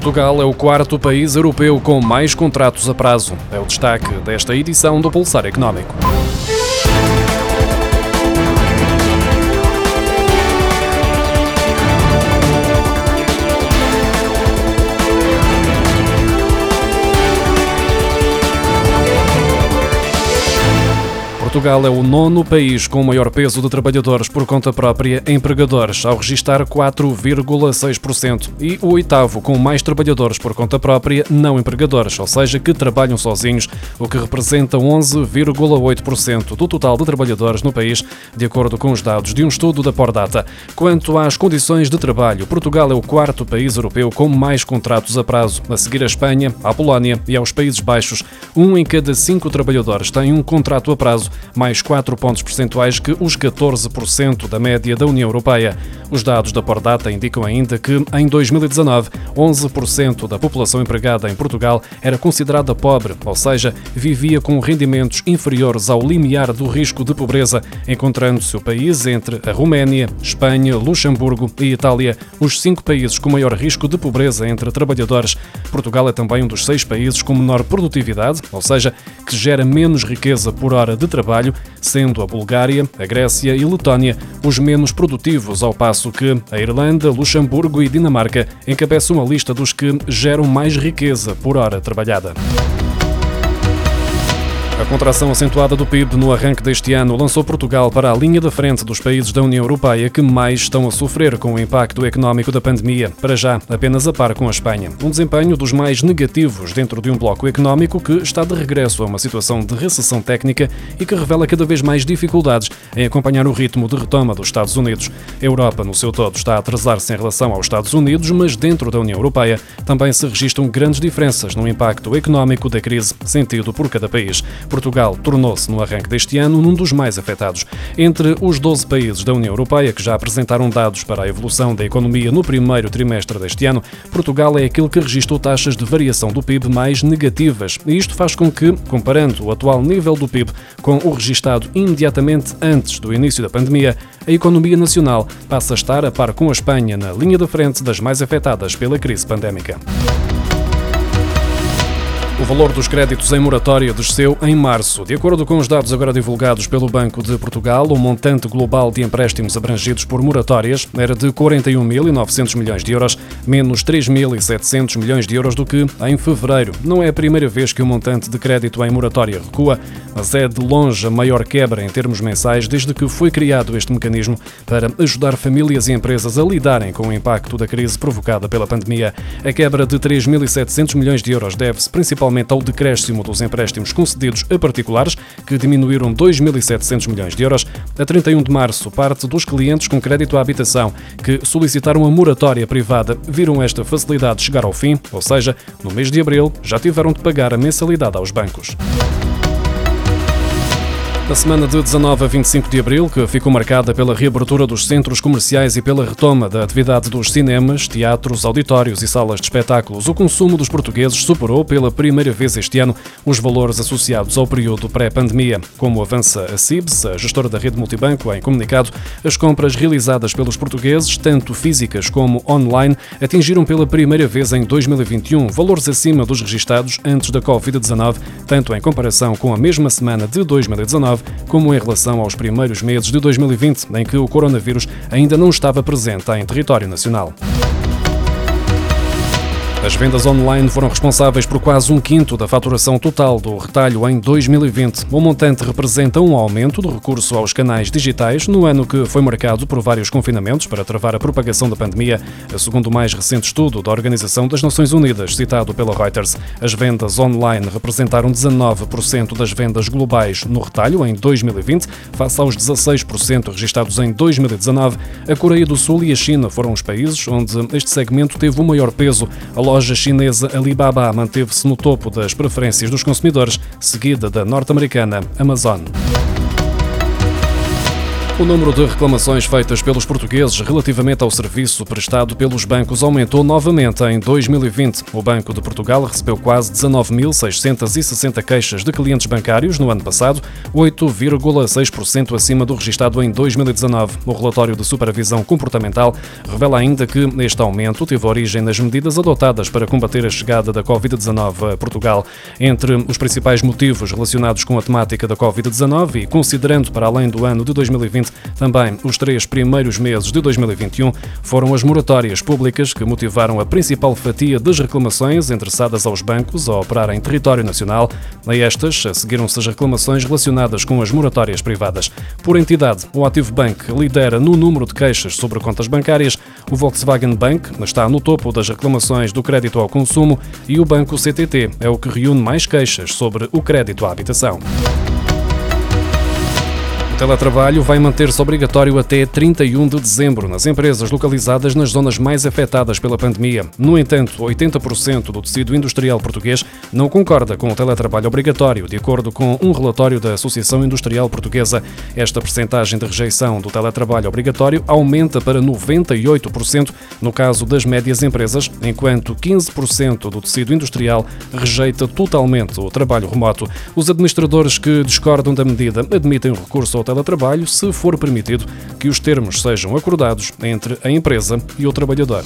Portugal é o quarto país europeu com mais contratos a prazo. É o destaque desta edição do Pulsar Económico. Portugal é o nono país com o maior peso de trabalhadores por conta própria empregadores, ao registrar 4,6%, e o oitavo com mais trabalhadores por conta própria não empregadores, ou seja, que trabalham sozinhos, o que representa 11,8% do total de trabalhadores no país, de acordo com os dados de um estudo da Pordata. Quanto às condições de trabalho, Portugal é o quarto país europeu com mais contratos a prazo, a seguir a Espanha, à Polónia e aos Países Baixos. Um em cada cinco trabalhadores tem um contrato a prazo mais 4 pontos percentuais que os 14% da média da União Europeia. Os dados da Pordata indicam ainda que, em 2019, 11% da população empregada em Portugal era considerada pobre, ou seja, vivia com rendimentos inferiores ao limiar do risco de pobreza, encontrando-se o país entre a Roménia, Espanha, Luxemburgo e Itália, os cinco países com maior risco de pobreza entre trabalhadores. Portugal é também um dos seis países com menor produtividade, ou seja, que gera menos riqueza por hora de trabalho trabalho, sendo a Bulgária, a Grécia e Letónia os menos produtivos, ao passo que a Irlanda, Luxemburgo e Dinamarca encabeçam a lista dos que geram mais riqueza por hora trabalhada. A contração acentuada do PIB no arranque deste ano lançou Portugal para a linha da frente dos países da União Europeia que mais estão a sofrer com o impacto económico da pandemia, para já apenas a par com a Espanha. Um desempenho dos mais negativos dentro de um bloco económico que está de regresso a uma situação de recessão técnica e que revela cada vez mais dificuldades em acompanhar o ritmo de retoma dos Estados Unidos. A Europa, no seu todo, está a atrasar-se em relação aos Estados Unidos, mas dentro da União Europeia também se registram grandes diferenças no impacto económico da crise sentido por cada país. Portugal tornou-se, no arranque deste ano, num dos mais afetados. Entre os 12 países da União Europeia que já apresentaram dados para a evolução da economia no primeiro trimestre deste ano, Portugal é aquele que registrou taxas de variação do PIB mais negativas. E isto faz com que, comparando o atual nível do PIB com o registado imediatamente antes do início da pandemia, a economia nacional passa a estar a par com a Espanha na linha da frente das mais afetadas pela crise pandémica. O valor dos créditos em moratória desceu em março. De acordo com os dados agora divulgados pelo Banco de Portugal, o montante global de empréstimos abrangidos por moratórias era de 41.900 milhões de euros, menos 3.700 milhões de euros do que em fevereiro. Não é a primeira vez que o montante de crédito em moratória recua, mas é de longe a maior quebra em termos mensais desde que foi criado este mecanismo para ajudar famílias e empresas a lidarem com o impacto da crise provocada pela pandemia. A quebra de 3.700 milhões de euros deve-se principalmente principalmente ao decréscimo dos empréstimos concedidos a particulares, que diminuíram 2.700 milhões de euros. A 31 de março, parte dos clientes com crédito à habitação que solicitaram a moratória privada viram esta facilidade chegar ao fim, ou seja, no mês de abril já tiveram de pagar a mensalidade aos bancos. A semana de 19 a 25 de abril, que ficou marcada pela reabertura dos centros comerciais e pela retoma da atividade dos cinemas, teatros, auditórios e salas de espetáculos, o consumo dos portugueses superou pela primeira vez este ano os valores associados ao período pré-pandemia. Como avança a CIBS, a gestora da rede multibanco, em comunicado, as compras realizadas pelos portugueses, tanto físicas como online, atingiram pela primeira vez em 2021 valores acima dos registados antes da Covid-19, tanto em comparação com a mesma semana de 2019 como em relação aos primeiros meses de 2020, em que o coronavírus ainda não estava presente em território nacional. As vendas online foram responsáveis por quase um quinto da faturação total do retalho em 2020. O montante representa um aumento do recurso aos canais digitais no ano que foi marcado por vários confinamentos para travar a propagação da pandemia, segundo o mais recente estudo da Organização das Nações Unidas, citado pela Reuters. As vendas online representaram 19% das vendas globais no retalho em 2020, face aos 16% registados em 2019. A Coreia do Sul e a China foram os países onde este segmento teve o maior peso. A loja chinesa Alibaba manteve-se no topo das preferências dos consumidores, seguida da norte-americana Amazon. O número de reclamações feitas pelos portugueses relativamente ao serviço prestado pelos bancos aumentou novamente em 2020. O Banco de Portugal recebeu quase 19.660 queixas de clientes bancários no ano passado, 8,6% acima do registado em 2019. O relatório de supervisão comportamental revela ainda que este aumento teve origem nas medidas adotadas para combater a chegada da Covid-19 a Portugal. Entre os principais motivos relacionados com a temática da Covid-19 e considerando para além do ano de 2020 também os três primeiros meses de 2021 foram as moratórias públicas que motivaram a principal fatia das reclamações endereçadas aos bancos a operar em território nacional. A estas seguiram-se as reclamações relacionadas com as moratórias privadas. Por entidade, o Ativo Bank lidera no número de queixas sobre contas bancárias, o Volkswagen Bank está no topo das reclamações do crédito ao consumo e o Banco CTT é o que reúne mais queixas sobre o crédito à habitação teletrabalho vai manter-se obrigatório até 31 de dezembro nas empresas localizadas nas zonas mais afetadas pela pandemia. No entanto, 80% do tecido industrial português não concorda com o teletrabalho obrigatório, de acordo com um relatório da Associação Industrial Portuguesa. Esta percentagem de rejeição do teletrabalho obrigatório aumenta para 98% no caso das médias empresas, enquanto 15% do tecido industrial rejeita totalmente o trabalho remoto. Os administradores que discordam da medida admitem o recurso ao teletrabalho se for permitido que os termos sejam acordados entre a empresa e o trabalhador.